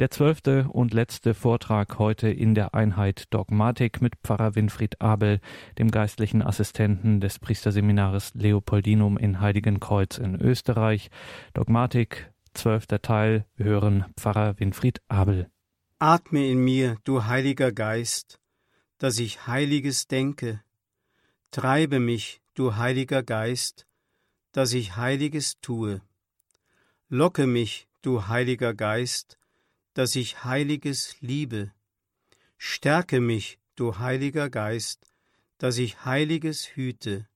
Der zwölfte und letzte Vortrag heute in der Einheit Dogmatik mit Pfarrer Winfried Abel, dem geistlichen Assistenten des Priesterseminares Leopoldinum in Heiligenkreuz in Österreich. Dogmatik, zwölfter Teil. Wir hören Pfarrer Winfried Abel. Atme in mir, du Heiliger Geist, dass ich Heiliges denke. Treibe mich, du Heiliger Geist, dass ich Heiliges tue. Locke mich, du Heiliger Geist, dass ich Heiliges liebe. Stärke mich, du Heiliger Geist, dass ich Heiliges hüte.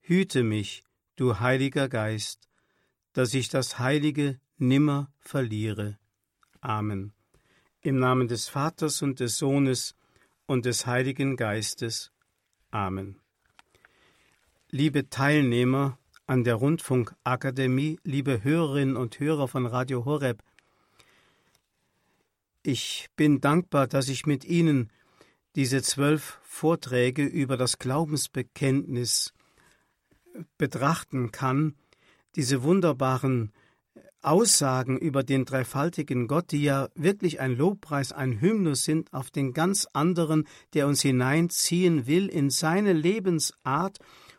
Hüte mich, du Heiliger Geist, dass ich das Heilige nimmer verliere. Amen. Im Namen des Vaters und des Sohnes und des Heiligen Geistes. Amen. Liebe Teilnehmer an der Rundfunkakademie, liebe Hörerinnen und Hörer von Radio Horeb, ich bin dankbar, dass ich mit Ihnen diese zwölf Vorträge über das Glaubensbekenntnis betrachten kann, diese wunderbaren Aussagen über den dreifaltigen Gott, die ja wirklich ein Lobpreis, ein Hymnus sind auf den ganz anderen, der uns hineinziehen will in seine Lebensart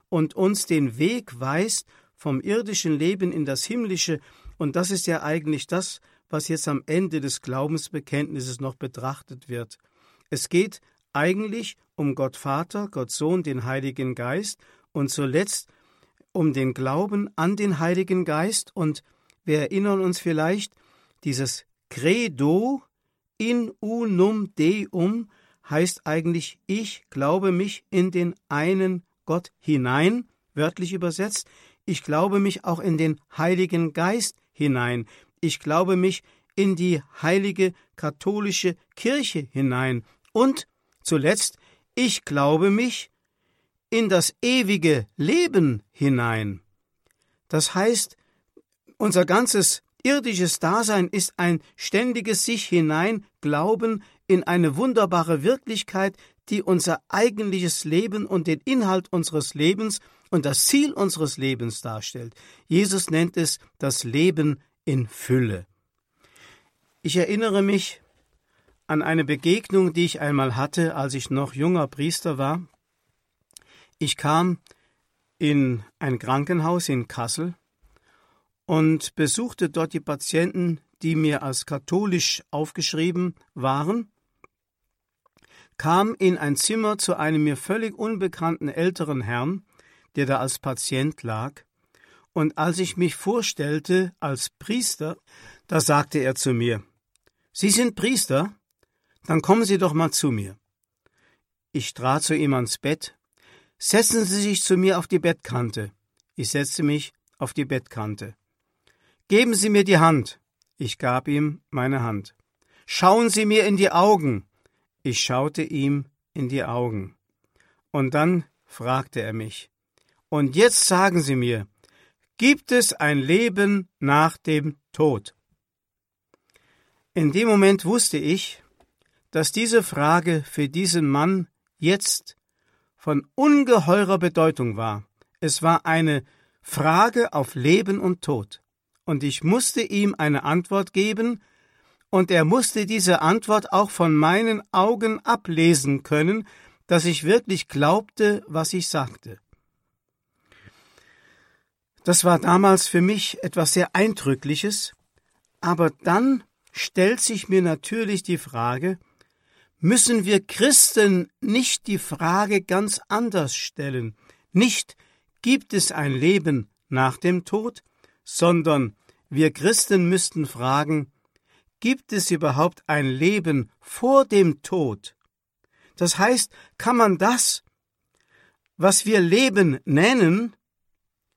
und uns den Weg weist vom irdischen Leben in das himmlische, und das ist ja eigentlich das, was jetzt am Ende des Glaubensbekenntnisses noch betrachtet wird. Es geht eigentlich um Gott Vater, Gott Sohn, den Heiligen Geist und zuletzt um den Glauben an den Heiligen Geist und wir erinnern uns vielleicht, dieses Credo in unum deum heißt eigentlich ich glaube mich in den einen Gott hinein, wörtlich übersetzt, ich glaube mich auch in den Heiligen Geist hinein, ich glaube mich in die heilige katholische Kirche hinein und zuletzt, ich glaube mich in das ewige Leben hinein. Das heißt, unser ganzes irdisches Dasein ist ein ständiges sich hinein Glauben in eine wunderbare Wirklichkeit, die unser eigentliches Leben und den Inhalt unseres Lebens und das Ziel unseres Lebens darstellt. Jesus nennt es das Leben in Fülle. Ich erinnere mich an eine Begegnung, die ich einmal hatte, als ich noch junger Priester war. Ich kam in ein Krankenhaus in Kassel und besuchte dort die Patienten, die mir als katholisch aufgeschrieben waren, kam in ein Zimmer zu einem mir völlig unbekannten älteren Herrn, der da als Patient lag, und als ich mich vorstellte als Priester, da sagte er zu mir Sie sind Priester? Dann kommen Sie doch mal zu mir. Ich trat zu ihm ans Bett. Setzen Sie sich zu mir auf die Bettkante. Ich setzte mich auf die Bettkante. Geben Sie mir die Hand. Ich gab ihm meine Hand. Schauen Sie mir in die Augen. Ich schaute ihm in die Augen. Und dann fragte er mich. Und jetzt sagen Sie mir, Gibt es ein Leben nach dem Tod? In dem Moment wusste ich, dass diese Frage für diesen Mann jetzt von ungeheurer Bedeutung war. Es war eine Frage auf Leben und Tod. Und ich musste ihm eine Antwort geben, und er musste diese Antwort auch von meinen Augen ablesen können, dass ich wirklich glaubte, was ich sagte. Das war damals für mich etwas sehr Eindrückliches, aber dann stellt sich mir natürlich die Frage, müssen wir Christen nicht die Frage ganz anders stellen, nicht gibt es ein Leben nach dem Tod, sondern wir Christen müssten fragen, gibt es überhaupt ein Leben vor dem Tod? Das heißt, kann man das, was wir Leben nennen,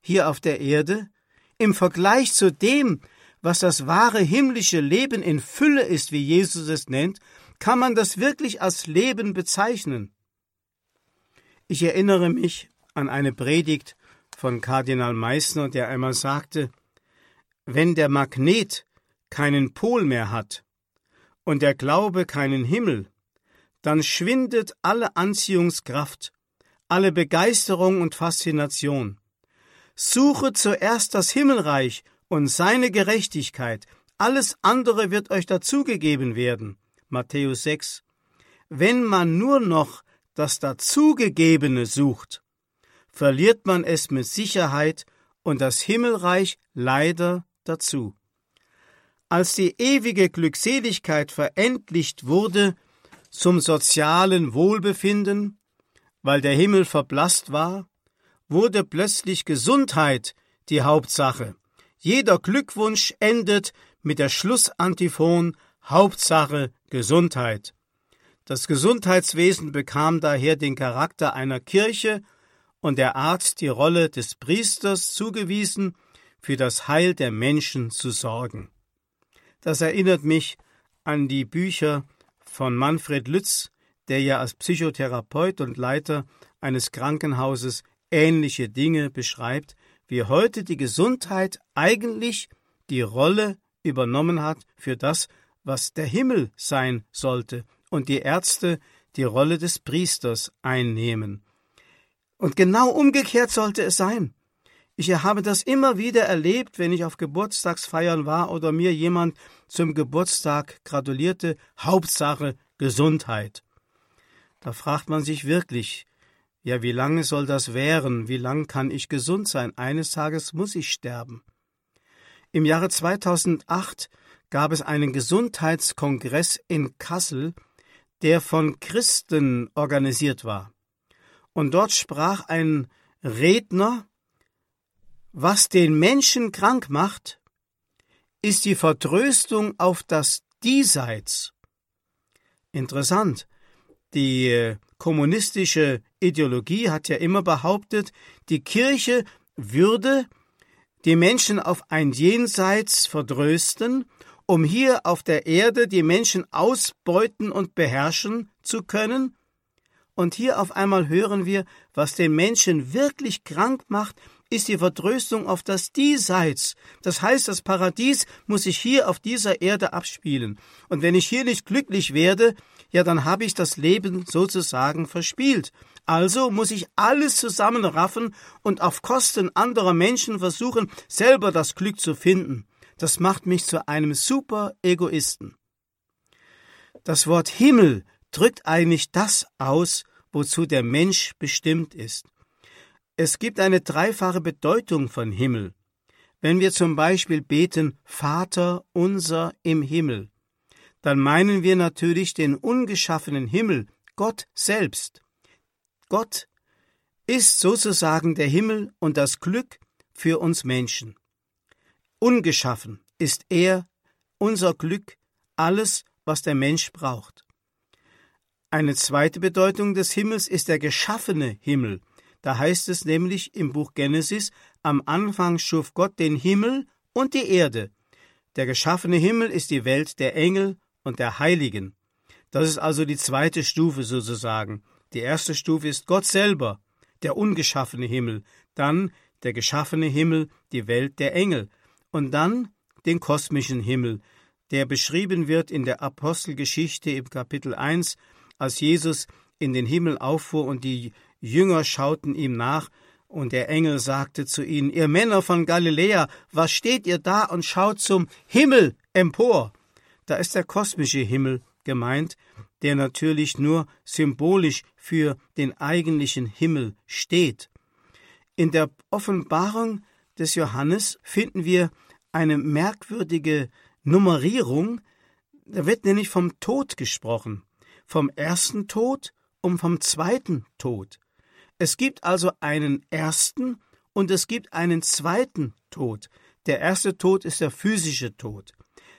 hier auf der Erde, im Vergleich zu dem, was das wahre himmlische Leben in Fülle ist, wie Jesus es nennt, kann man das wirklich als Leben bezeichnen. Ich erinnere mich an eine Predigt von Kardinal Meissner, der einmal sagte, wenn der Magnet keinen Pol mehr hat und der Glaube keinen Himmel, dann schwindet alle Anziehungskraft, alle Begeisterung und Faszination. Suche zuerst das Himmelreich und seine Gerechtigkeit, alles andere wird euch dazugegeben werden. Matthäus 6. Wenn man nur noch das Dazugegebene sucht, verliert man es mit Sicherheit und das Himmelreich leider dazu. Als die ewige Glückseligkeit verendlicht wurde zum sozialen Wohlbefinden, weil der Himmel verblasst war, wurde plötzlich Gesundheit die Hauptsache. Jeder Glückwunsch endet mit der Schlussantiphon Hauptsache Gesundheit. Das Gesundheitswesen bekam daher den Charakter einer Kirche und der Arzt die Rolle des Priesters zugewiesen, für das Heil der Menschen zu sorgen. Das erinnert mich an die Bücher von Manfred Lütz, der ja als Psychotherapeut und Leiter eines Krankenhauses ähnliche Dinge beschreibt, wie heute die Gesundheit eigentlich die Rolle übernommen hat für das, was der Himmel sein sollte, und die Ärzte die Rolle des Priesters einnehmen. Und genau umgekehrt sollte es sein. Ich habe das immer wieder erlebt, wenn ich auf Geburtstagsfeiern war oder mir jemand zum Geburtstag gratulierte, Hauptsache Gesundheit. Da fragt man sich wirklich, ja, wie lange soll das währen? Wie lang kann ich gesund sein? Eines Tages muss ich sterben. Im Jahre 2008 gab es einen Gesundheitskongress in Kassel, der von Christen organisiert war. Und dort sprach ein Redner was den Menschen krank macht, ist die Vertröstung auf das Diesseits. Interessant. Die äh, kommunistische Ideologie hat ja immer behauptet, die Kirche würde die Menschen auf ein Jenseits verdrösten, um hier auf der Erde die Menschen ausbeuten und beherrschen zu können. Und hier auf einmal hören wir, was den Menschen wirklich krank macht, ist die Vertröstung auf das Diesseits. Das heißt, das Paradies muss sich hier auf dieser Erde abspielen. Und wenn ich hier nicht glücklich werde, ja, dann habe ich das Leben sozusagen verspielt. Also muss ich alles zusammenraffen und auf Kosten anderer Menschen versuchen, selber das Glück zu finden. Das macht mich zu einem super Egoisten. Das Wort Himmel drückt eigentlich das aus, wozu der Mensch bestimmt ist. Es gibt eine dreifache Bedeutung von Himmel. Wenn wir zum Beispiel beten Vater unser im Himmel, dann meinen wir natürlich den ungeschaffenen Himmel, Gott selbst. Gott ist sozusagen der Himmel und das Glück für uns Menschen. Ungeschaffen ist er, unser Glück, alles, was der Mensch braucht. Eine zweite Bedeutung des Himmels ist der geschaffene Himmel, da heißt es nämlich im Buch Genesis, am Anfang schuf Gott den Himmel und die Erde. Der geschaffene Himmel ist die Welt der Engel und der Heiligen. Das ist also die zweite Stufe sozusagen. Die erste Stufe ist Gott selber, der ungeschaffene Himmel, dann der geschaffene Himmel, die Welt der Engel und dann den kosmischen Himmel, der beschrieben wird in der Apostelgeschichte im Kapitel 1, als Jesus in den Himmel auffuhr und die Jünger schauten ihm nach, und der Engel sagte zu ihnen, Ihr Männer von Galiläa, was steht ihr da und schaut zum Himmel empor? Da ist der kosmische Himmel gemeint, der natürlich nur symbolisch für den eigentlichen Himmel steht. In der Offenbarung des Johannes finden wir eine merkwürdige Nummerierung, da wird nämlich vom Tod gesprochen, vom ersten Tod und vom zweiten Tod. Es gibt also einen ersten und es gibt einen zweiten Tod. Der erste Tod ist der physische Tod.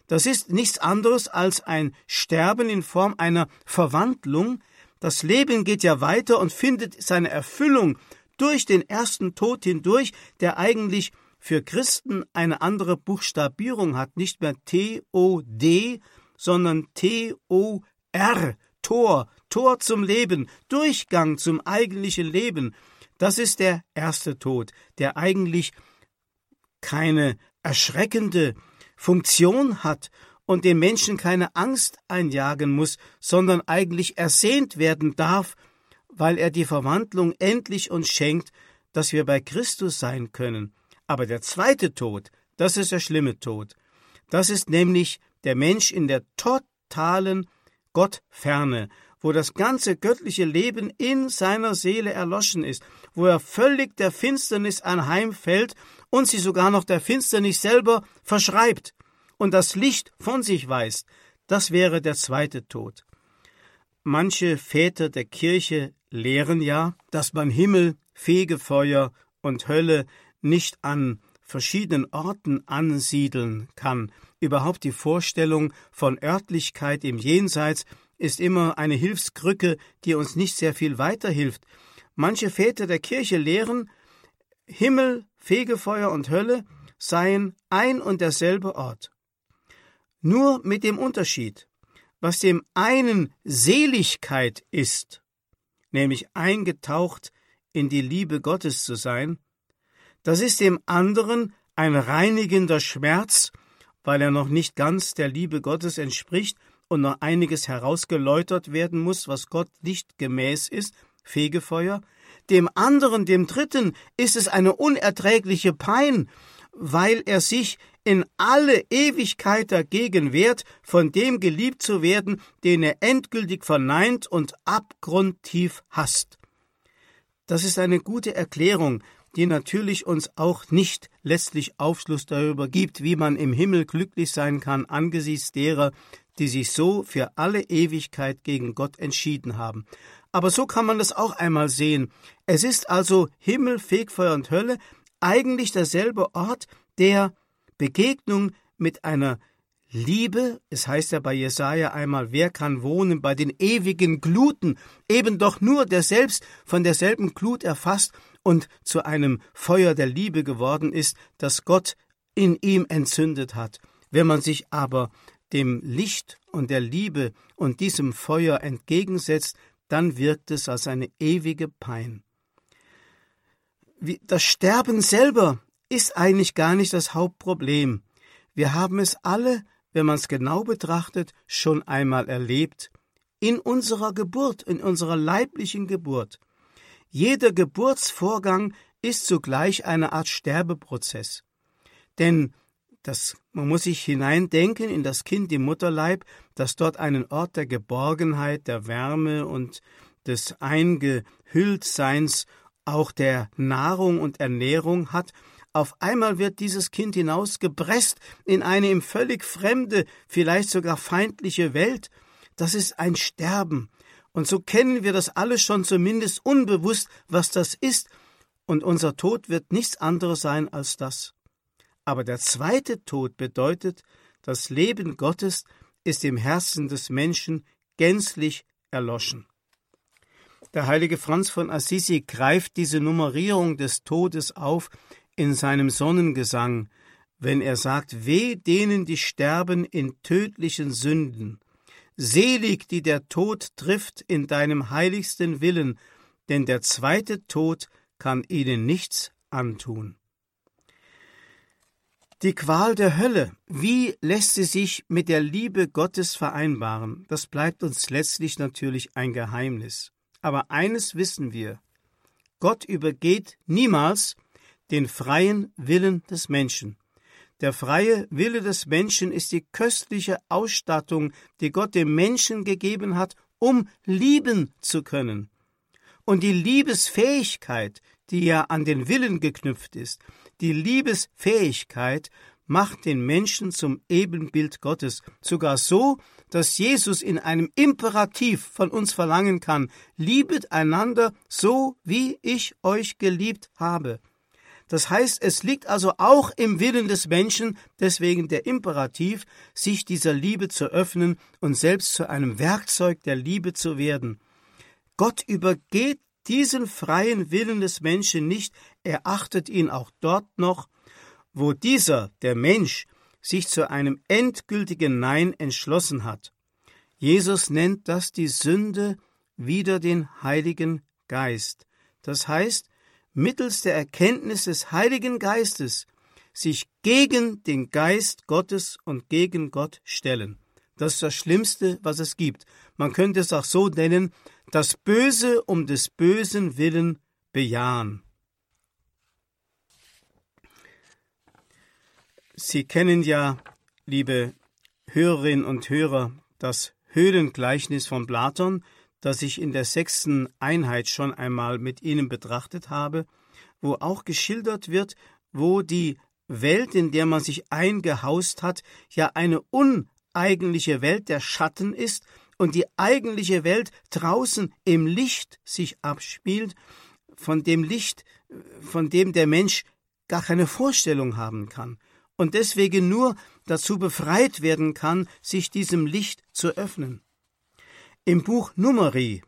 Das ist nichts anderes als ein Sterben in Form einer Verwandlung. Das Leben geht ja weiter und findet seine Erfüllung durch den ersten Tod hindurch, der eigentlich für Christen eine andere Buchstabierung hat, nicht mehr T-O-D, sondern T-O-R, Tor, Tor zum Leben, Durchgang zum eigentlichen Leben. Das ist der erste Tod, der eigentlich keine erschreckende Funktion hat und den Menschen keine Angst einjagen muss, sondern eigentlich ersehnt werden darf, weil er die Verwandlung endlich uns schenkt, dass wir bei Christus sein können. Aber der zweite Tod, das ist der schlimme Tod. Das ist nämlich der Mensch in der totalen Gottferne, wo das ganze göttliche Leben in seiner Seele erloschen ist, wo er völlig der Finsternis anheimfällt und sie sogar noch der Finsternis selber verschreibt und das Licht von sich weist, das wäre der zweite Tod. Manche Väter der Kirche lehren ja, dass man Himmel, Fegefeuer und Hölle nicht an verschiedenen Orten ansiedeln kann. Überhaupt die Vorstellung von Örtlichkeit im Jenseits ist immer eine Hilfskrücke, die uns nicht sehr viel weiterhilft. Manche Väter der Kirche lehren, Himmel, Fegefeuer und Hölle seien ein und derselbe Ort. Nur mit dem Unterschied, was dem einen Seligkeit ist, nämlich eingetaucht in die Liebe Gottes zu sein, das ist dem anderen ein reinigender Schmerz, weil er noch nicht ganz der Liebe Gottes entspricht und noch einiges herausgeläutert werden muss, was Gott nicht gemäß ist, Fegefeuer, dem anderen, dem dritten, ist es eine unerträgliche Pein, weil er sich in alle Ewigkeit dagegen wehrt, von dem geliebt zu werden, den er endgültig verneint und abgrundtief hasst. Das ist eine gute Erklärung, die natürlich uns auch nicht letztlich Aufschluss darüber gibt, wie man im Himmel glücklich sein kann angesichts derer, die sich so für alle Ewigkeit gegen Gott entschieden haben. Aber so kann man das auch einmal sehen. Es ist also Himmel, Fegfeuer und Hölle eigentlich derselbe Ort der Begegnung mit einer Liebe, es heißt ja bei Jesaja einmal, wer kann wohnen bei den ewigen Gluten, eben doch nur der selbst von derselben Glut erfasst und zu einem Feuer der Liebe geworden ist, das Gott in ihm entzündet hat. Wenn man sich aber dem Licht und der Liebe und diesem Feuer entgegensetzt, dann wirkt es als eine ewige Pein. Das Sterben selber ist eigentlich gar nicht das Hauptproblem. Wir haben es alle, wenn man es genau betrachtet, schon einmal erlebt, in unserer Geburt, in unserer leiblichen Geburt. Jeder Geburtsvorgang ist zugleich eine Art Sterbeprozess. Denn das, man muss sich hineindenken in das Kind im Mutterleib, das dort einen Ort der Geborgenheit, der Wärme und des Eingehülltseins, auch der Nahrung und Ernährung hat auf einmal wird dieses Kind hinausgepresst in eine ihm völlig fremde, vielleicht sogar feindliche Welt. Das ist ein Sterben. Und so kennen wir das alle schon zumindest unbewusst, was das ist, und unser Tod wird nichts anderes sein als das. Aber der zweite Tod bedeutet, das Leben Gottes ist im Herzen des Menschen gänzlich erloschen. Der heilige Franz von Assisi greift diese Nummerierung des Todes auf in seinem Sonnengesang, wenn er sagt, weh denen, die sterben in tödlichen Sünden, selig, die der Tod trifft in deinem heiligsten Willen, denn der zweite Tod kann ihnen nichts antun. Die Qual der Hölle, wie lässt sie sich mit der Liebe Gottes vereinbaren? Das bleibt uns letztlich natürlich ein Geheimnis. Aber eines wissen wir, Gott übergeht niemals den freien Willen des Menschen. Der freie Wille des Menschen ist die köstliche Ausstattung, die Gott dem Menschen gegeben hat, um lieben zu können. Und die Liebesfähigkeit, die ja an den Willen geknüpft ist, die Liebesfähigkeit macht den Menschen zum Ebenbild Gottes, sogar so, dass Jesus in einem Imperativ von uns verlangen kann, liebet einander so, wie ich euch geliebt habe. Das heißt, es liegt also auch im Willen des Menschen, deswegen der Imperativ, sich dieser Liebe zu öffnen und selbst zu einem Werkzeug der Liebe zu werden. Gott übergeht diesen freien Willen des Menschen nicht, er achtet ihn auch dort noch, wo dieser, der Mensch, sich zu einem endgültigen Nein entschlossen hat. Jesus nennt das die Sünde wider den Heiligen Geist. Das heißt, mittels der Erkenntnis des Heiligen Geistes sich gegen den Geist Gottes und gegen Gott stellen. Das ist das Schlimmste, was es gibt. Man könnte es auch so nennen, das Böse um des Bösen willen bejahen. Sie kennen ja liebe Hörerinnen und Hörer, das Höhlengleichnis von Platon, das ich in der sechsten Einheit schon einmal mit Ihnen betrachtet habe, wo auch geschildert wird, wo die Welt, in der man sich eingehaust hat, ja eine uneigentliche Welt der Schatten ist und die eigentliche Welt draußen im Licht sich abspielt, von dem Licht, von dem der Mensch gar keine Vorstellung haben kann und deswegen nur dazu befreit werden kann, sich diesem Licht zu öffnen. Im Buch Numeri,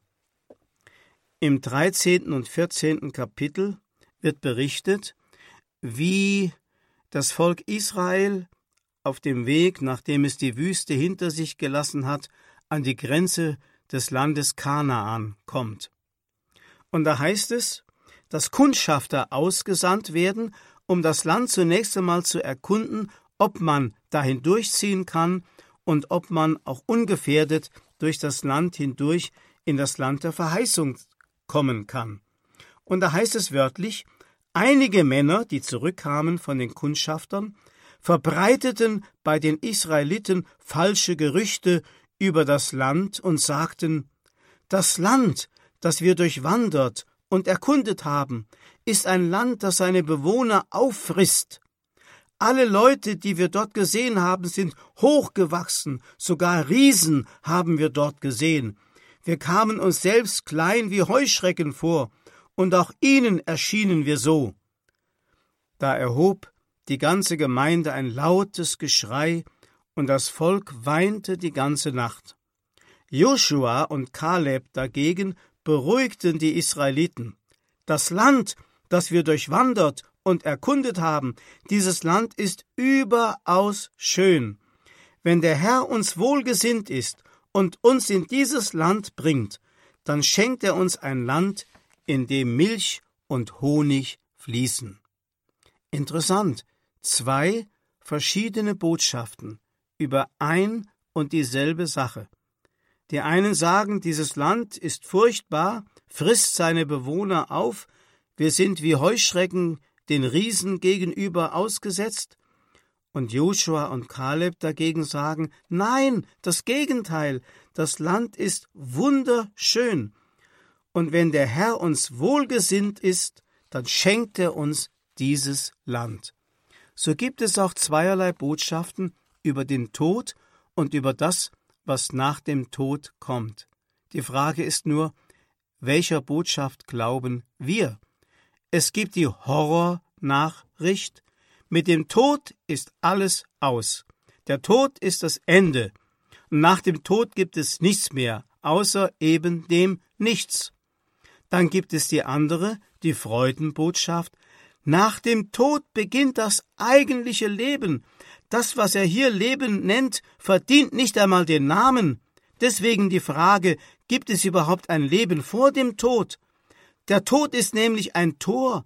im 13. und 14. Kapitel, wird berichtet, wie das Volk Israel auf dem Weg, nachdem es die Wüste hinter sich gelassen hat, an die Grenze des Landes Kanaan kommt. Und da heißt es, dass Kundschafter ausgesandt werden, um das Land zunächst einmal zu erkunden, ob man dahin durchziehen kann und ob man auch ungefährdet durch das Land hindurch in das Land der Verheißung kommen kann. Und da heißt es wörtlich, einige Männer, die zurückkamen von den Kundschaftern, verbreiteten bei den Israeliten falsche Gerüchte über das Land und sagten, das Land, das wir durchwandert und erkundet haben, ist ein Land, das seine Bewohner auffrisst. Alle Leute, die wir dort gesehen haben, sind hochgewachsen, sogar Riesen haben wir dort gesehen. Wir kamen uns selbst klein wie Heuschrecken vor, und auch ihnen erschienen wir so. Da erhob die ganze Gemeinde ein lautes Geschrei, und das Volk weinte die ganze Nacht. Joshua und Kaleb dagegen beruhigten die Israeliten. Das Land, das wir durchwandert und erkundet haben, dieses Land ist überaus schön. Wenn der Herr uns wohlgesinnt ist und uns in dieses Land bringt, dann schenkt er uns ein Land, in dem Milch und Honig fließen. Interessant, zwei verschiedene Botschaften über ein und dieselbe Sache. Die einen sagen, dieses Land ist furchtbar, frisst seine Bewohner auf, wir sind wie Heuschrecken den Riesen gegenüber ausgesetzt, und Joshua und Kaleb dagegen sagen, nein, das Gegenteil, das Land ist wunderschön. Und wenn der Herr uns wohlgesinnt ist, dann schenkt er uns dieses Land. So gibt es auch zweierlei Botschaften über den Tod und über das, was nach dem Tod kommt. Die Frage ist nur, welcher Botschaft glauben wir? Es gibt die Horrornachricht, mit dem Tod ist alles aus. Der Tod ist das Ende. nach dem Tod gibt es nichts mehr, außer eben dem Nichts. Dann gibt es die andere, die Freudenbotschaft. Nach dem Tod beginnt das eigentliche Leben. Das, was er hier Leben nennt, verdient nicht einmal den Namen. Deswegen die Frage, gibt es überhaupt ein Leben vor dem Tod? Der Tod ist nämlich ein Tor,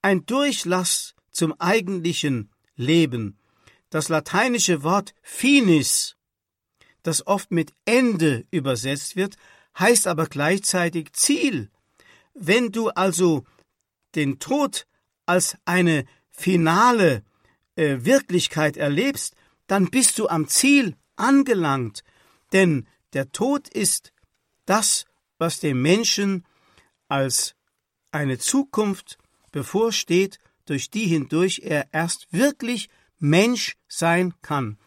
ein Durchlass zum eigentlichen Leben. Das lateinische Wort finis, das oft mit Ende übersetzt wird, heißt aber gleichzeitig Ziel. Wenn du also den Tod als eine finale äh, Wirklichkeit erlebst, dann bist du am Ziel angelangt, denn der Tod ist das, was dem Menschen als eine Zukunft bevorsteht, durch die hindurch er erst wirklich Mensch sein kann.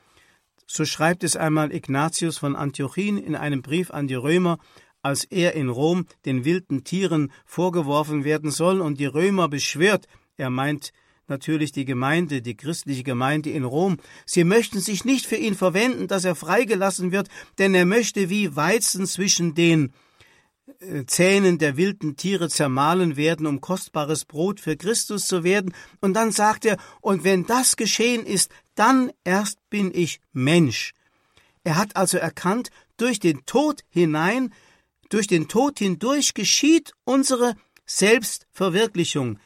So schreibt es einmal Ignatius von Antiochin in einem Brief an die Römer, als er in Rom den wilden Tieren vorgeworfen werden soll und die Römer beschwört, er meint natürlich die Gemeinde, die christliche Gemeinde in Rom, sie möchten sich nicht für ihn verwenden, dass er freigelassen wird, denn er möchte wie Weizen zwischen den Zähnen der wilden Tiere zermahlen werden, um kostbares Brot für Christus zu werden. Und dann sagt er, und wenn das geschehen ist, dann erst bin ich Mensch. Er hat also erkannt, durch den Tod hinein, durch den Tod hindurch geschieht unsere Selbstverwirklichung.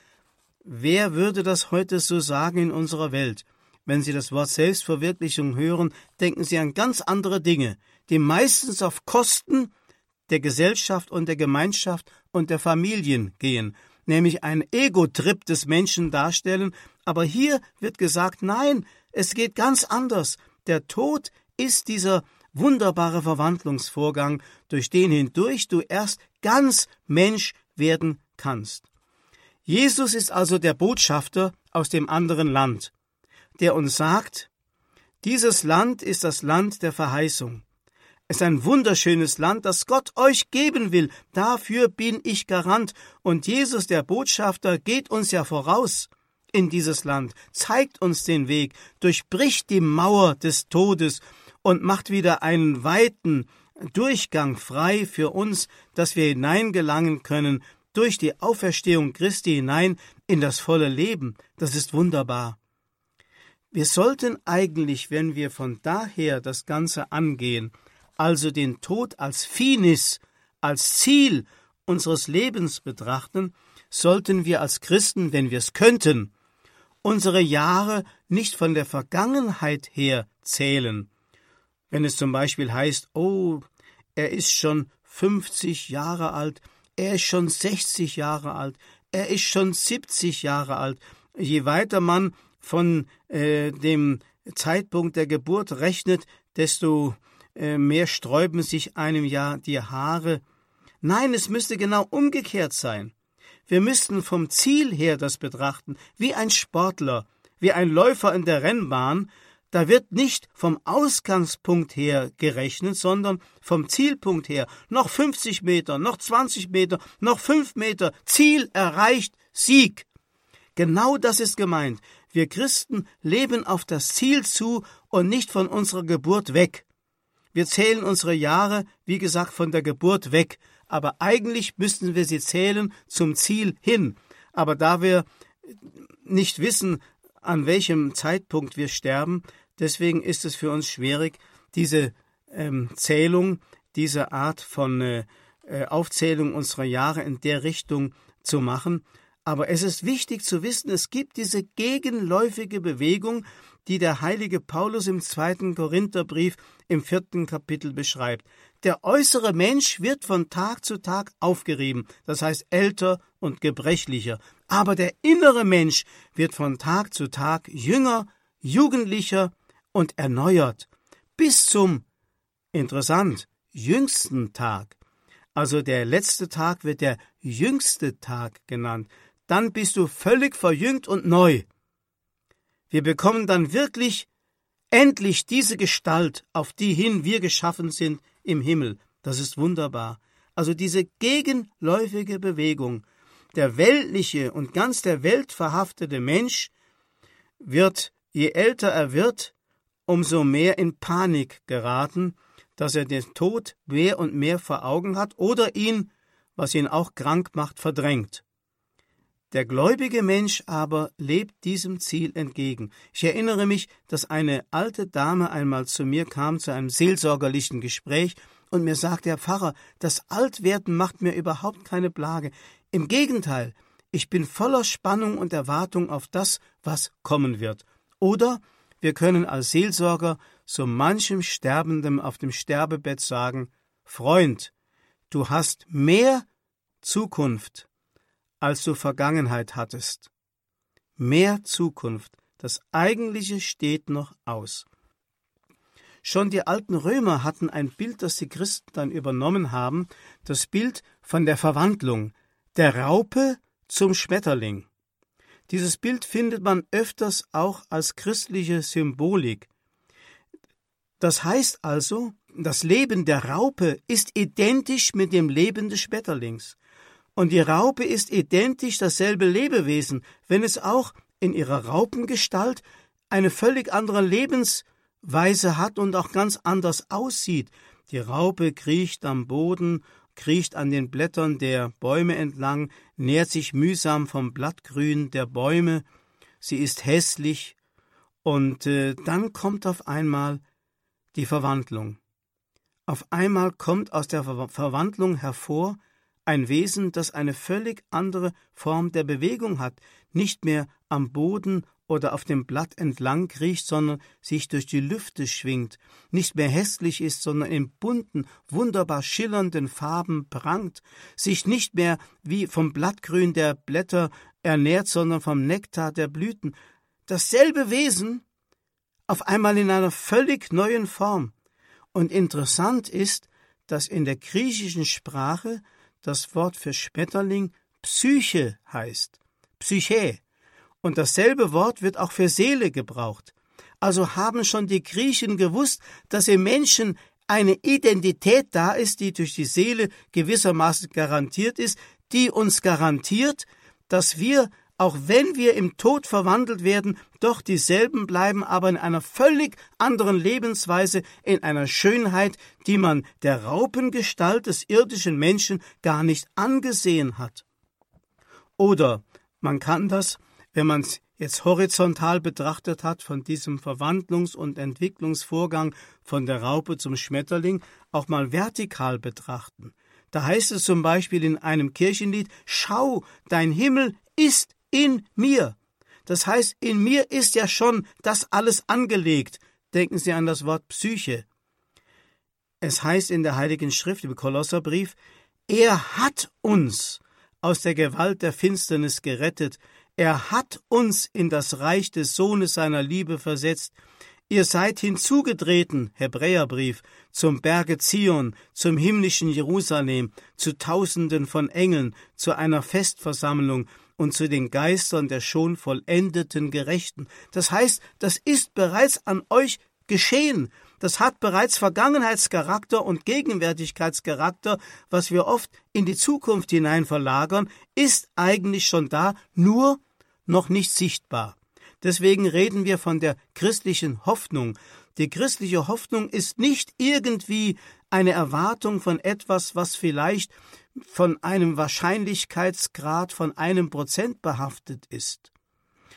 Wer würde das heute so sagen in unserer Welt? Wenn Sie das Wort Selbstverwirklichung hören, denken Sie an ganz andere Dinge, die meistens auf Kosten der Gesellschaft und der Gemeinschaft und der Familien gehen, nämlich ein Ego-Trip des Menschen darstellen, aber hier wird gesagt, nein, es geht ganz anders. Der Tod ist dieser wunderbare Verwandlungsvorgang, durch den hindurch du erst ganz Mensch werden kannst. Jesus ist also der Botschafter aus dem anderen Land, der uns sagt, dieses Land ist das Land der Verheißung. Es ist ein wunderschönes Land, das Gott euch geben will. Dafür bin ich Garant. Und Jesus, der Botschafter, geht uns ja voraus in dieses Land, zeigt uns den Weg, durchbricht die Mauer des Todes und macht wieder einen weiten Durchgang frei für uns, dass wir hineingelangen können durch die Auferstehung Christi hinein in das volle Leben. Das ist wunderbar. Wir sollten eigentlich, wenn wir von daher das Ganze angehen, also den Tod als Finis, als Ziel unseres Lebens betrachten, sollten wir als Christen, wenn wir es könnten, unsere Jahre nicht von der Vergangenheit her zählen. Wenn es zum Beispiel heißt, oh, er ist schon 50 Jahre alt, er ist schon 60 Jahre alt, er ist schon 70 Jahre alt. Je weiter man von äh, dem Zeitpunkt der Geburt rechnet, desto mehr sträuben sich einem ja die Haare. Nein, es müsste genau umgekehrt sein. Wir müssten vom Ziel her das betrachten, wie ein Sportler, wie ein Läufer in der Rennbahn, da wird nicht vom Ausgangspunkt her gerechnet, sondern vom Zielpunkt her. Noch 50 Meter, noch 20 Meter, noch 5 Meter, Ziel erreicht, Sieg. Genau das ist gemeint. Wir Christen leben auf das Ziel zu und nicht von unserer Geburt weg. Wir zählen unsere Jahre, wie gesagt, von der Geburt weg, aber eigentlich müssten wir sie zählen zum Ziel hin. Aber da wir nicht wissen, an welchem Zeitpunkt wir sterben, deswegen ist es für uns schwierig, diese ähm, Zählung, diese Art von äh, äh Aufzählung unserer Jahre in der Richtung zu machen. Aber es ist wichtig zu wissen, es gibt diese gegenläufige Bewegung, die der heilige Paulus im zweiten Korintherbrief im vierten Kapitel beschreibt. Der äußere Mensch wird von Tag zu Tag aufgerieben, das heißt älter und gebrechlicher, aber der innere Mensch wird von Tag zu Tag jünger, jugendlicher und erneuert, bis zum, interessant, jüngsten Tag. Also der letzte Tag wird der jüngste Tag genannt. Dann bist du völlig verjüngt und neu. Wir bekommen dann wirklich endlich diese Gestalt, auf die hin wir geschaffen sind im Himmel. Das ist wunderbar. Also diese gegenläufige Bewegung. Der weltliche und ganz der Welt verhaftete Mensch wird, je älter er wird, umso mehr in Panik geraten, dass er den Tod mehr und mehr vor Augen hat oder ihn, was ihn auch krank macht, verdrängt. Der gläubige Mensch aber lebt diesem Ziel entgegen. Ich erinnere mich, dass eine alte Dame einmal zu mir kam zu einem seelsorgerlichen Gespräch und mir sagte, Herr Pfarrer, das Altwerden macht mir überhaupt keine Plage. Im Gegenteil, ich bin voller Spannung und Erwartung auf das, was kommen wird. Oder wir können als Seelsorger so manchem Sterbendem auf dem Sterbebett sagen, Freund, du hast mehr Zukunft als du Vergangenheit hattest. Mehr Zukunft, das Eigentliche steht noch aus. Schon die alten Römer hatten ein Bild, das die Christen dann übernommen haben, das Bild von der Verwandlung, der Raupe zum Schmetterling. Dieses Bild findet man öfters auch als christliche Symbolik. Das heißt also, das Leben der Raupe ist identisch mit dem Leben des Schmetterlings. Und die Raupe ist identisch dasselbe Lebewesen, wenn es auch in ihrer Raupengestalt eine völlig andere Lebensweise hat und auch ganz anders aussieht. Die Raupe kriecht am Boden, kriecht an den Blättern der Bäume entlang, nährt sich mühsam vom Blattgrün der Bäume, sie ist hässlich, und äh, dann kommt auf einmal die Verwandlung. Auf einmal kommt aus der Ver Verwandlung hervor ein Wesen, das eine völlig andere Form der Bewegung hat, nicht mehr am Boden oder auf dem Blatt entlang kriecht, sondern sich durch die Lüfte schwingt, nicht mehr hässlich ist, sondern in bunten, wunderbar schillernden Farben prangt, sich nicht mehr wie vom Blattgrün der Blätter ernährt, sondern vom Nektar der Blüten. Dasselbe Wesen, auf einmal in einer völlig neuen Form. Und interessant ist, dass in der griechischen Sprache das Wort für Schmetterling Psyche heißt. Psyche. Und dasselbe Wort wird auch für Seele gebraucht. Also haben schon die Griechen gewusst, dass im Menschen eine Identität da ist, die durch die Seele gewissermaßen garantiert ist, die uns garantiert, dass wir, auch wenn wir im Tod verwandelt werden, doch dieselben bleiben, aber in einer völlig anderen Lebensweise, in einer Schönheit, die man der Raupengestalt des irdischen Menschen gar nicht angesehen hat. Oder man kann das, wenn man es jetzt horizontal betrachtet hat, von diesem Verwandlungs- und Entwicklungsvorgang von der Raupe zum Schmetterling, auch mal vertikal betrachten. Da heißt es zum Beispiel in einem Kirchenlied, Schau, dein Himmel ist in mir. Das heißt, in mir ist ja schon das alles angelegt. Denken Sie an das Wort Psyche. Es heißt in der Heiligen Schrift im Kolosserbrief, er hat uns aus der Gewalt der Finsternis gerettet, er hat uns in das Reich des Sohnes seiner Liebe versetzt. Ihr seid hinzugetreten, Hebräerbrief, zum Berge Zion, zum himmlischen Jerusalem, zu Tausenden von Engeln, zu einer Festversammlung und zu den Geistern der schon vollendeten Gerechten. Das heißt, das ist bereits an euch geschehen. Das hat bereits Vergangenheitscharakter und Gegenwärtigkeitscharakter, was wir oft in die Zukunft hinein verlagern, ist eigentlich schon da, nur noch nicht sichtbar. Deswegen reden wir von der christlichen Hoffnung. Die christliche Hoffnung ist nicht irgendwie eine Erwartung von etwas, was vielleicht von einem Wahrscheinlichkeitsgrad von einem Prozent behaftet ist.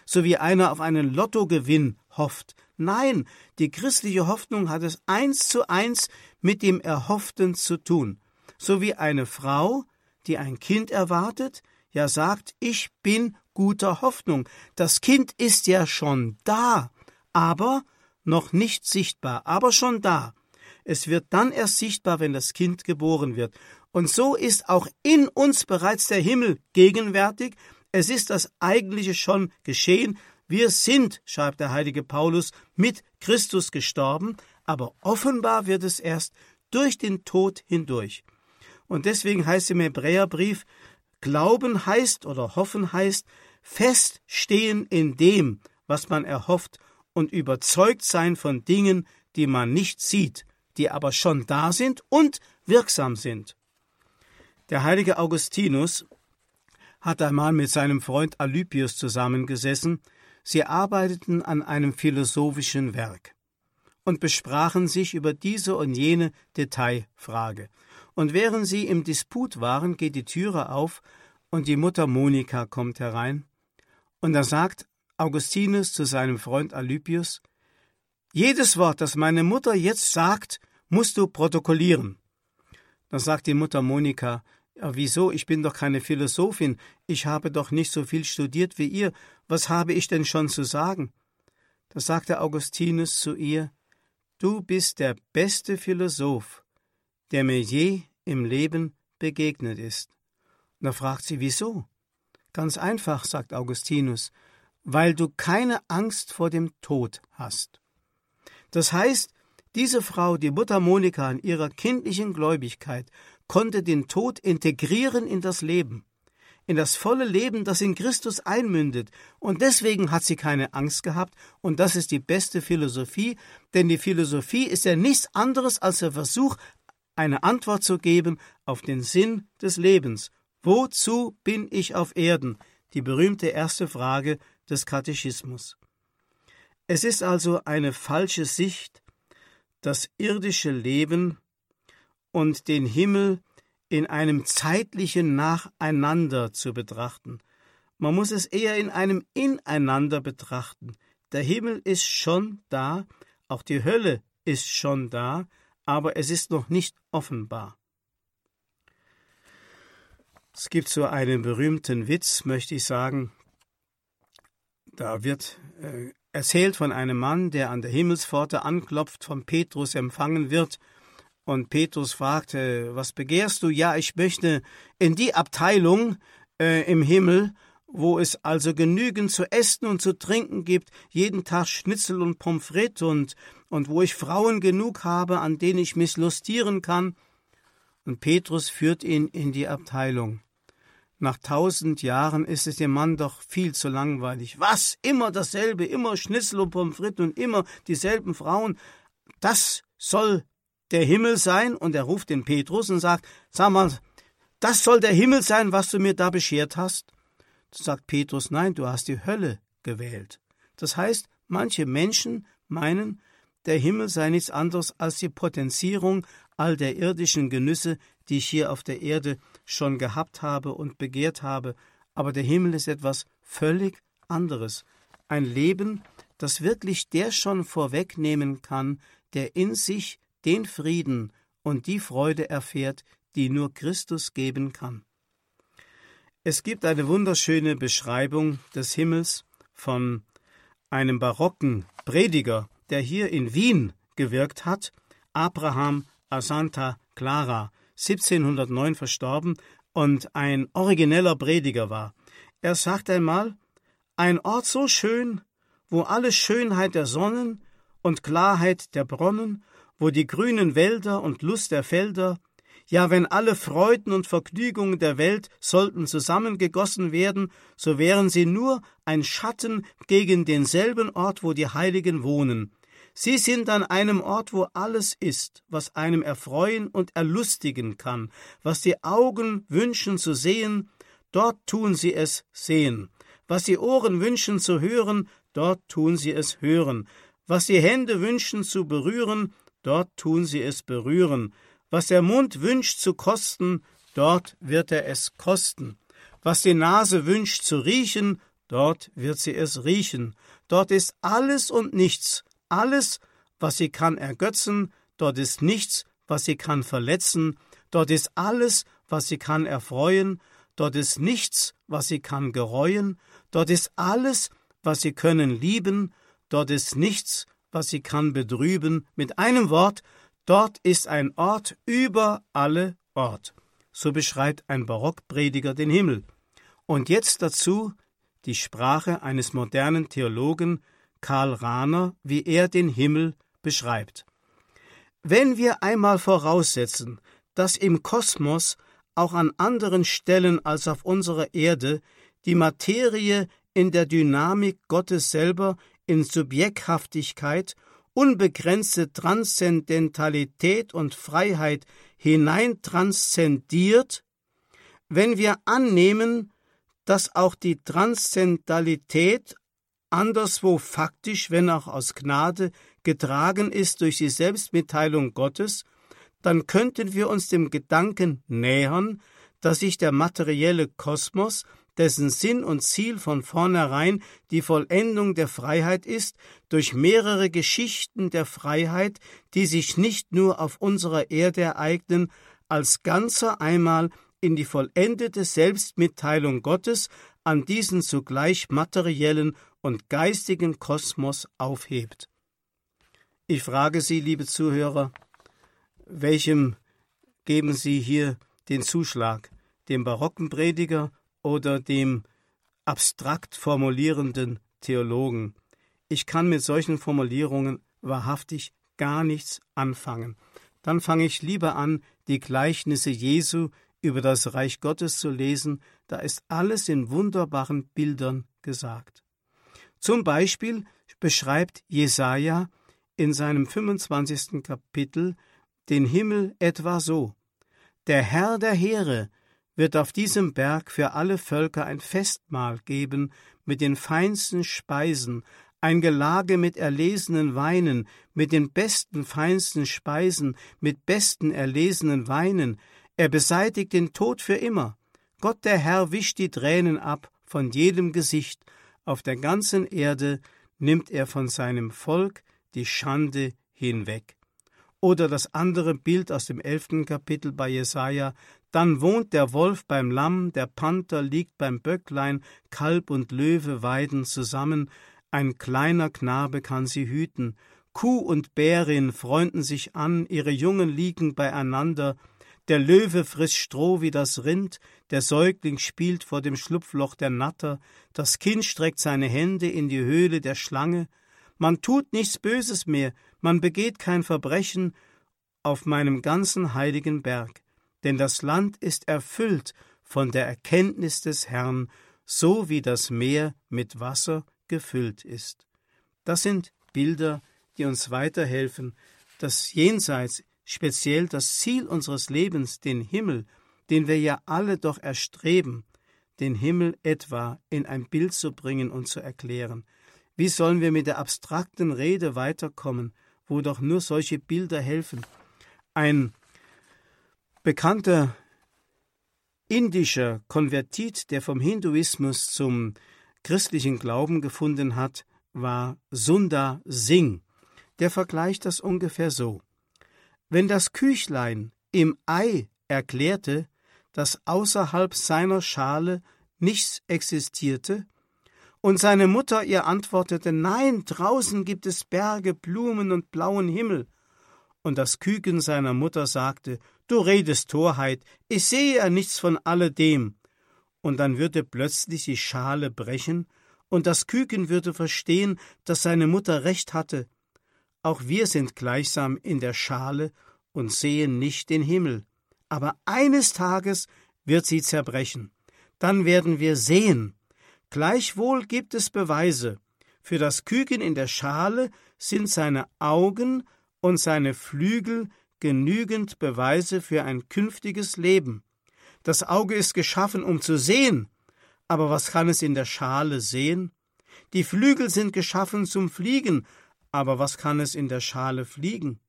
So wie einer auf einen Lottogewinn hofft. Nein, die christliche Hoffnung hat es eins zu eins mit dem Erhofften zu tun. So wie eine Frau, die ein Kind erwartet, ja sagt, ich bin guter Hoffnung. Das Kind ist ja schon da, aber noch nicht sichtbar, aber schon da. Es wird dann erst sichtbar, wenn das Kind geboren wird. Und so ist auch in uns bereits der Himmel gegenwärtig. Es ist das Eigentliche schon geschehen. Wir sind, schreibt der heilige Paulus, mit Christus gestorben, aber offenbar wird es erst durch den Tod hindurch. Und deswegen heißt im Hebräerbrief, Glauben heißt oder hoffen heißt feststehen in dem, was man erhofft und überzeugt sein von Dingen, die man nicht sieht, die aber schon da sind und wirksam sind. Der heilige Augustinus hat einmal mit seinem Freund Alypius zusammengesessen, sie arbeiteten an einem philosophischen Werk und besprachen sich über diese und jene Detailfrage und während sie im Disput waren, geht die Türe auf und die Mutter Monika kommt herein. Und da sagt Augustinus zu seinem Freund Alypius: Jedes Wort, das meine Mutter jetzt sagt, musst du protokollieren. Da sagt die Mutter Monika: ja, wieso? Ich bin doch keine Philosophin. Ich habe doch nicht so viel studiert wie ihr. Was habe ich denn schon zu sagen? Da sagte Augustinus zu ihr: Du bist der beste Philosoph, der mir je im Leben begegnet ist. Und da fragt sie, wieso? Ganz einfach, sagt Augustinus, weil du keine Angst vor dem Tod hast. Das heißt, diese Frau, die Mutter Monika in ihrer kindlichen Gläubigkeit, konnte den Tod integrieren in das Leben, in das volle Leben, das in Christus einmündet, und deswegen hat sie keine Angst gehabt, und das ist die beste Philosophie, denn die Philosophie ist ja nichts anderes als der Versuch, eine Antwort zu geben auf den Sinn des Lebens. Wozu bin ich auf Erden? Die berühmte erste Frage des Katechismus. Es ist also eine falsche Sicht, das irdische Leben und den Himmel in einem zeitlichen Nacheinander zu betrachten. Man muss es eher in einem Ineinander betrachten. Der Himmel ist schon da, auch die Hölle ist schon da, aber es ist noch nicht offenbar. Es gibt so einen berühmten Witz, möchte ich sagen. Da wird äh, erzählt von einem Mann, der an der Himmelspforte anklopft, von Petrus empfangen wird. Und Petrus fragte, was begehrst du? Ja, ich möchte in die Abteilung äh, im Himmel, wo es also genügend zu essen und zu trinken gibt, jeden Tag Schnitzel und Pommes frites und, und wo ich Frauen genug habe, an denen ich mich lustieren kann. Und Petrus führt ihn in die Abteilung. Nach tausend Jahren ist es dem Mann doch viel zu langweilig. Was? Immer dasselbe, immer Schnitzel und Pommes frites und immer dieselben Frauen. Das soll der Himmel sein? Und er ruft den Petrus und sagt, sag mal, das soll der Himmel sein, was du mir da beschert hast? Sagt Petrus, nein, du hast die Hölle gewählt. Das heißt, manche Menschen meinen, der Himmel sei nichts anderes als die Potenzierung all der irdischen Genüsse, die ich hier auf der Erde schon gehabt habe und begehrt habe, aber der Himmel ist etwas völlig anderes, ein Leben, das wirklich der schon vorwegnehmen kann, der in sich den Frieden und die Freude erfährt, die nur Christus geben kann. Es gibt eine wunderschöne Beschreibung des Himmels von einem barocken Prediger, der hier in Wien gewirkt hat, Abraham a Santa Clara, 1709 verstorben und ein origineller Prediger war. Er sagt einmal, ein Ort so schön, wo alle Schönheit der Sonnen und Klarheit der Bronnen, wo die grünen Wälder und Lust der Felder, ja, wenn alle Freuden und Vergnügungen der Welt sollten zusammengegossen werden, so wären sie nur ein Schatten gegen denselben Ort, wo die Heiligen wohnen. Sie sind an einem Ort, wo alles ist, was einem erfreuen und erlustigen kann, was die Augen wünschen zu sehen, dort tun sie es sehen, was die Ohren wünschen zu hören, dort tun sie es hören, was die Hände wünschen zu berühren, dort tun sie es berühren, was der Mund wünscht zu kosten, dort wird er es kosten, was die Nase wünscht zu riechen, dort wird sie es riechen, dort ist alles und nichts, alles, was sie kann ergötzen, dort ist nichts, was sie kann verletzen, dort ist alles, was sie kann erfreuen, dort ist nichts, was sie kann gereuen, dort ist alles, was sie können lieben, dort ist nichts, was sie kann betrüben, mit einem Wort, dort ist ein Ort über alle Ort. So beschreibt ein Barockprediger den Himmel. Und jetzt dazu die Sprache eines modernen Theologen, Karl Rahner, wie er den Himmel beschreibt. Wenn wir einmal voraussetzen, dass im Kosmos auch an anderen Stellen als auf unserer Erde die Materie in der Dynamik Gottes selber in Subjekthaftigkeit, unbegrenzte Transzendentalität und Freiheit hineintranszendiert, wenn wir annehmen, dass auch die Transzendentalität anderswo faktisch, wenn auch aus Gnade, getragen ist durch die Selbstmitteilung Gottes, dann könnten wir uns dem Gedanken nähern, dass sich der materielle Kosmos, dessen Sinn und Ziel von vornherein die Vollendung der Freiheit ist, durch mehrere Geschichten der Freiheit, die sich nicht nur auf unserer Erde ereignen, als Ganzer einmal in die vollendete Selbstmitteilung Gottes an diesen zugleich materiellen und geistigen Kosmos aufhebt. Ich frage Sie, liebe Zuhörer, welchem geben Sie hier den Zuschlag, dem barocken Prediger oder dem abstrakt formulierenden Theologen? Ich kann mit solchen Formulierungen wahrhaftig gar nichts anfangen. Dann fange ich lieber an, die Gleichnisse Jesu über das Reich Gottes zu lesen, da ist alles in wunderbaren Bildern gesagt. Zum Beispiel beschreibt Jesaja in seinem 25. Kapitel den Himmel etwa so: Der Herr der Heere wird auf diesem Berg für alle Völker ein Festmahl geben mit den feinsten Speisen, ein Gelage mit erlesenen Weinen, mit den besten, feinsten Speisen, mit besten erlesenen Weinen. Er beseitigt den Tod für immer. Gott der Herr wischt die Tränen ab von jedem Gesicht auf der ganzen Erde nimmt er von seinem Volk die Schande hinweg. Oder das andere Bild aus dem elften Kapitel bei Jesaja: Dann wohnt der Wolf beim Lamm, der Panther liegt beim Böcklein, Kalb und Löwe weiden zusammen, ein kleiner Knabe kann sie hüten. Kuh und Bärin freunden sich an, ihre Jungen liegen beieinander, der Löwe frisst Stroh wie das Rind, der Säugling spielt vor dem Schlupfloch der Natter, das Kind streckt seine Hände in die Höhle der Schlange, man tut nichts Böses mehr, man begeht kein Verbrechen auf meinem ganzen heiligen Berg, denn das Land ist erfüllt von der Erkenntnis des Herrn, so wie das Meer mit Wasser gefüllt ist. Das sind Bilder, die uns weiterhelfen, das Jenseits, speziell das Ziel unseres Lebens, den Himmel, den wir ja alle doch erstreben, den Himmel etwa in ein Bild zu bringen und zu erklären. Wie sollen wir mit der abstrakten Rede weiterkommen, wo doch nur solche Bilder helfen? Ein bekannter indischer Konvertit, der vom Hinduismus zum christlichen Glauben gefunden hat, war Sundar Singh. Der vergleicht das ungefähr so. Wenn das Küchlein im Ei erklärte, dass außerhalb seiner Schale nichts existierte, und seine Mutter ihr antwortete Nein, draußen gibt es Berge, Blumen und blauen Himmel, und das Küken seiner Mutter sagte Du redest Torheit, ich sehe ja nichts von alledem. Und dann würde plötzlich die Schale brechen, und das Küken würde verstehen, dass seine Mutter recht hatte. Auch wir sind gleichsam in der Schale und sehen nicht den Himmel. Aber eines Tages wird sie zerbrechen. Dann werden wir sehen. Gleichwohl gibt es Beweise. Für das Küken in der Schale sind seine Augen und seine Flügel genügend Beweise für ein künftiges Leben. Das Auge ist geschaffen, um zu sehen, aber was kann es in der Schale sehen? Die Flügel sind geschaffen zum Fliegen, aber was kann es in der Schale fliegen?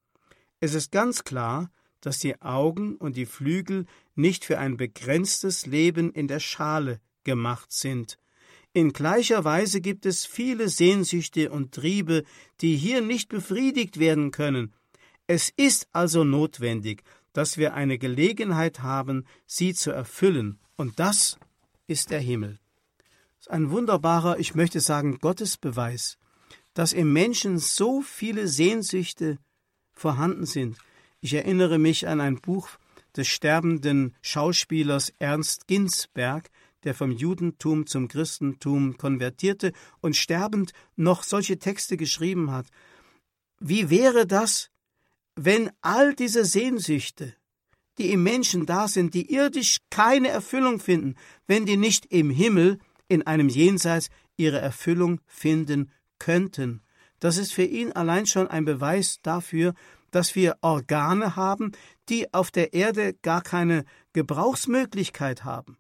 Es ist ganz klar, dass die Augen und die Flügel nicht für ein begrenztes Leben in der Schale gemacht sind. In gleicher Weise gibt es viele Sehnsüchte und Triebe, die hier nicht befriedigt werden können. Es ist also notwendig, dass wir eine Gelegenheit haben, sie zu erfüllen, und das ist der Himmel. Das ist ein wunderbarer, ich möchte sagen, Gottesbeweis, dass im Menschen so viele Sehnsüchte vorhanden sind. Ich erinnere mich an ein Buch des sterbenden Schauspielers Ernst Ginsberg, der vom Judentum zum Christentum konvertierte und sterbend noch solche Texte geschrieben hat. Wie wäre das, wenn all diese Sehnsüchte, die im Menschen da sind, die irdisch keine Erfüllung finden, wenn die nicht im Himmel in einem Jenseits ihre Erfüllung finden könnten. Das ist für ihn allein schon ein Beweis dafür, dass wir Organe haben, die auf der Erde gar keine Gebrauchsmöglichkeit haben.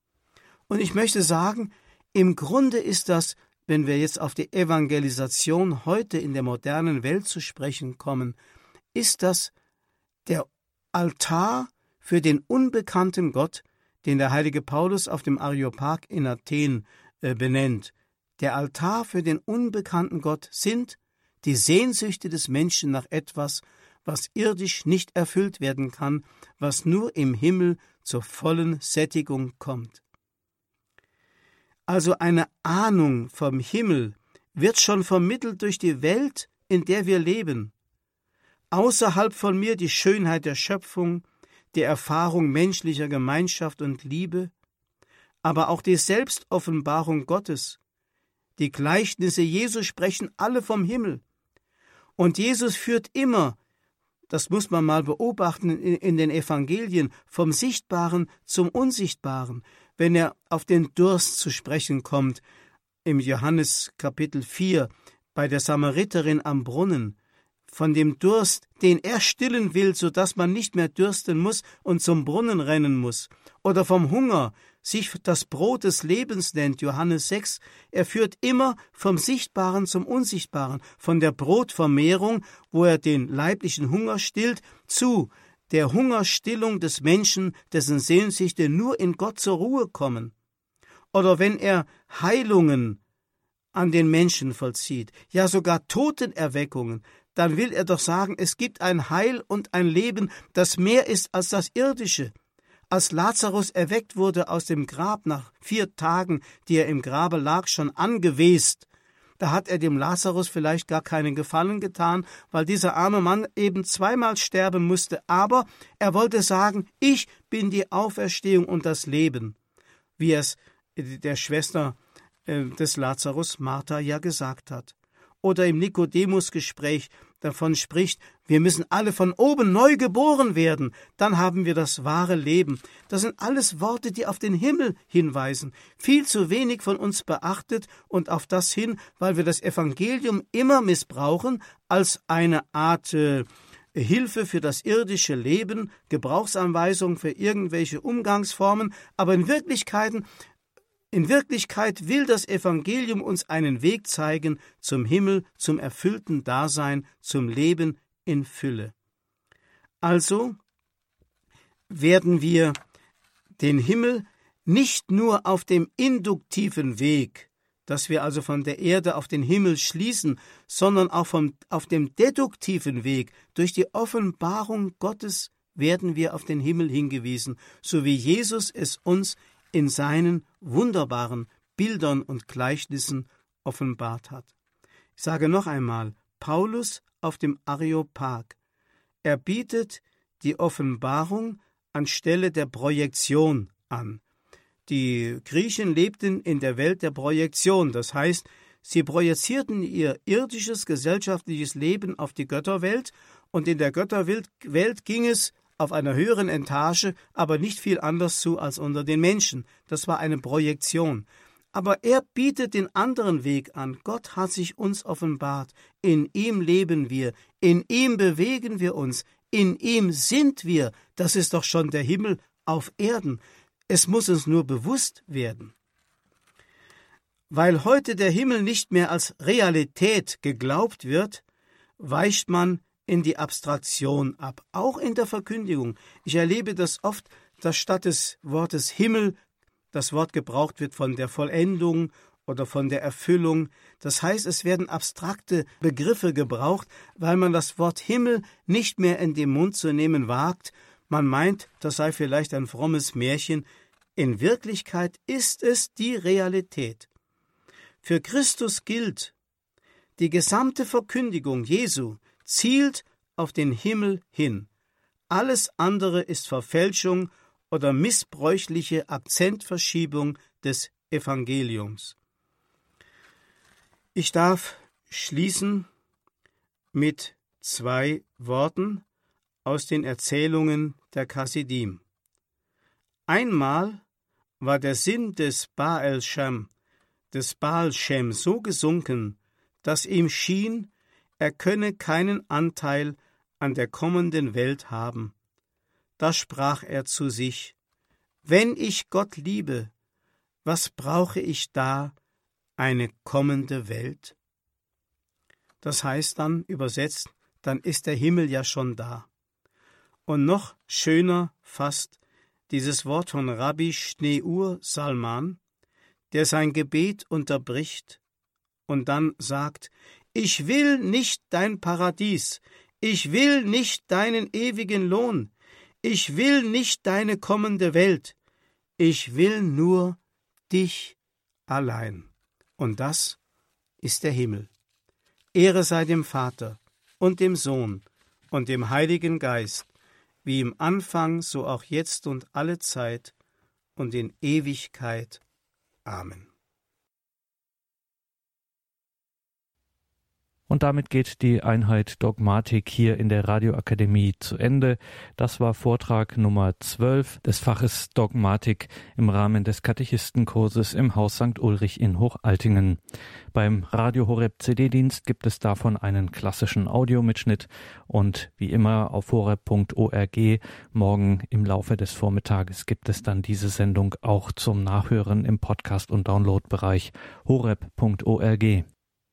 Und ich möchte sagen, im Grunde ist das, wenn wir jetzt auf die Evangelisation heute in der modernen Welt zu sprechen kommen, ist das der Altar für den unbekannten Gott, den der heilige Paulus auf dem Areopag in Athen äh, benennt. Der Altar für den unbekannten Gott sind die Sehnsüchte des Menschen nach etwas, was irdisch nicht erfüllt werden kann, was nur im Himmel zur vollen Sättigung kommt. Also eine Ahnung vom Himmel wird schon vermittelt durch die Welt, in der wir leben. Außerhalb von mir die Schönheit der Schöpfung, die Erfahrung menschlicher Gemeinschaft und Liebe, aber auch die Selbstoffenbarung Gottes. Die Gleichnisse Jesu sprechen alle vom Himmel. Und Jesus führt immer, das muss man mal beobachten in den Evangelien, vom Sichtbaren zum Unsichtbaren wenn er auf den Durst zu sprechen kommt, im Johannes Kapitel 4, bei der Samariterin am Brunnen, von dem Durst, den er stillen will, so dass man nicht mehr dürsten muss und zum Brunnen rennen muss, oder vom Hunger, sich das Brot des Lebens nennt, Johannes 6, er führt immer vom Sichtbaren zum Unsichtbaren, von der Brotvermehrung, wo er den leiblichen Hunger stillt, zu der Hungerstillung des Menschen, dessen Sehnsüchte nur in Gott zur Ruhe kommen. Oder wenn er Heilungen an den Menschen vollzieht, ja sogar Totenerweckungen, dann will er doch sagen, es gibt ein Heil und ein Leben, das mehr ist als das irdische. Als Lazarus erweckt wurde aus dem Grab nach vier Tagen, die er im Grabe lag, schon angewest, da hat er dem Lazarus vielleicht gar keinen Gefallen getan, weil dieser arme Mann eben zweimal sterben musste, aber er wollte sagen, ich bin die Auferstehung und das Leben, wie es der Schwester äh, des Lazarus Martha ja gesagt hat. Oder im Nikodemus-Gespräch davon spricht, wir müssen alle von oben neu geboren werden, dann haben wir das wahre Leben. Das sind alles Worte, die auf den Himmel hinweisen, viel zu wenig von uns beachtet und auf das hin, weil wir das Evangelium immer missbrauchen als eine Art äh, Hilfe für das irdische Leben, Gebrauchsanweisung für irgendwelche Umgangsformen, aber in Wirklichkeiten in Wirklichkeit will das Evangelium uns einen Weg zeigen zum Himmel, zum erfüllten Dasein, zum Leben in Fülle. Also werden wir den Himmel nicht nur auf dem induktiven Weg, dass wir also von der Erde auf den Himmel schließen, sondern auch vom, auf dem deduktiven Weg, durch die Offenbarung Gottes werden wir auf den Himmel hingewiesen, so wie Jesus es uns in seinen wunderbaren Bildern und Gleichnissen offenbart hat. Ich sage noch einmal, Paulus auf dem Areopag. Er bietet die Offenbarung anstelle der Projektion an. Die Griechen lebten in der Welt der Projektion, das heißt, sie projizierten ihr irdisches gesellschaftliches Leben auf die Götterwelt, und in der Götterwelt ging es auf einer höheren Etage, aber nicht viel anders zu als unter den Menschen. Das war eine Projektion. Aber er bietet den anderen Weg an. Gott hat sich uns offenbart. In ihm leben wir, in ihm bewegen wir uns, in ihm sind wir. Das ist doch schon der Himmel auf Erden. Es muss uns nur bewusst werden. Weil heute der Himmel nicht mehr als Realität geglaubt wird, weicht man in die Abstraktion ab, auch in der Verkündigung. Ich erlebe das oft, dass statt des Wortes Himmel das Wort gebraucht wird von der Vollendung oder von der Erfüllung. Das heißt, es werden abstrakte Begriffe gebraucht, weil man das Wort Himmel nicht mehr in den Mund zu nehmen wagt. Man meint, das sei vielleicht ein frommes Märchen. In Wirklichkeit ist es die Realität. Für Christus gilt, die gesamte Verkündigung Jesu zielt auf den Himmel hin. Alles andere ist Verfälschung oder missbräuchliche Akzentverschiebung des Evangeliums. Ich darf schließen mit zwei Worten aus den Erzählungen der Chassidim. Einmal war der Sinn des Baal Shem, des Baal Shem so gesunken, dass ihm schien, er könne keinen Anteil an der kommenden Welt haben. Da sprach er zu sich Wenn ich Gott liebe, was brauche ich da eine kommende Welt? Das heißt dann übersetzt, dann ist der Himmel ja schon da. Und noch schöner fast dieses Wort von Rabbi Schneur Salman, der sein Gebet unterbricht und dann sagt, ich will nicht dein Paradies, ich will nicht deinen ewigen Lohn, ich will nicht deine kommende Welt, ich will nur dich allein. Und das ist der Himmel. Ehre sei dem Vater und dem Sohn und dem Heiligen Geist, wie im Anfang, so auch jetzt und alle Zeit und in Ewigkeit. Amen. Und damit geht die Einheit Dogmatik hier in der Radioakademie zu Ende. Das war Vortrag Nummer 12 des Faches Dogmatik im Rahmen des Katechistenkurses im Haus St. Ulrich in Hochaltingen. Beim Radio Horeb CD-Dienst gibt es davon einen klassischen Audiomitschnitt und wie immer auf horeb.org morgen im Laufe des Vormittages gibt es dann diese Sendung auch zum Nachhören im Podcast- und Downloadbereich horeb.org.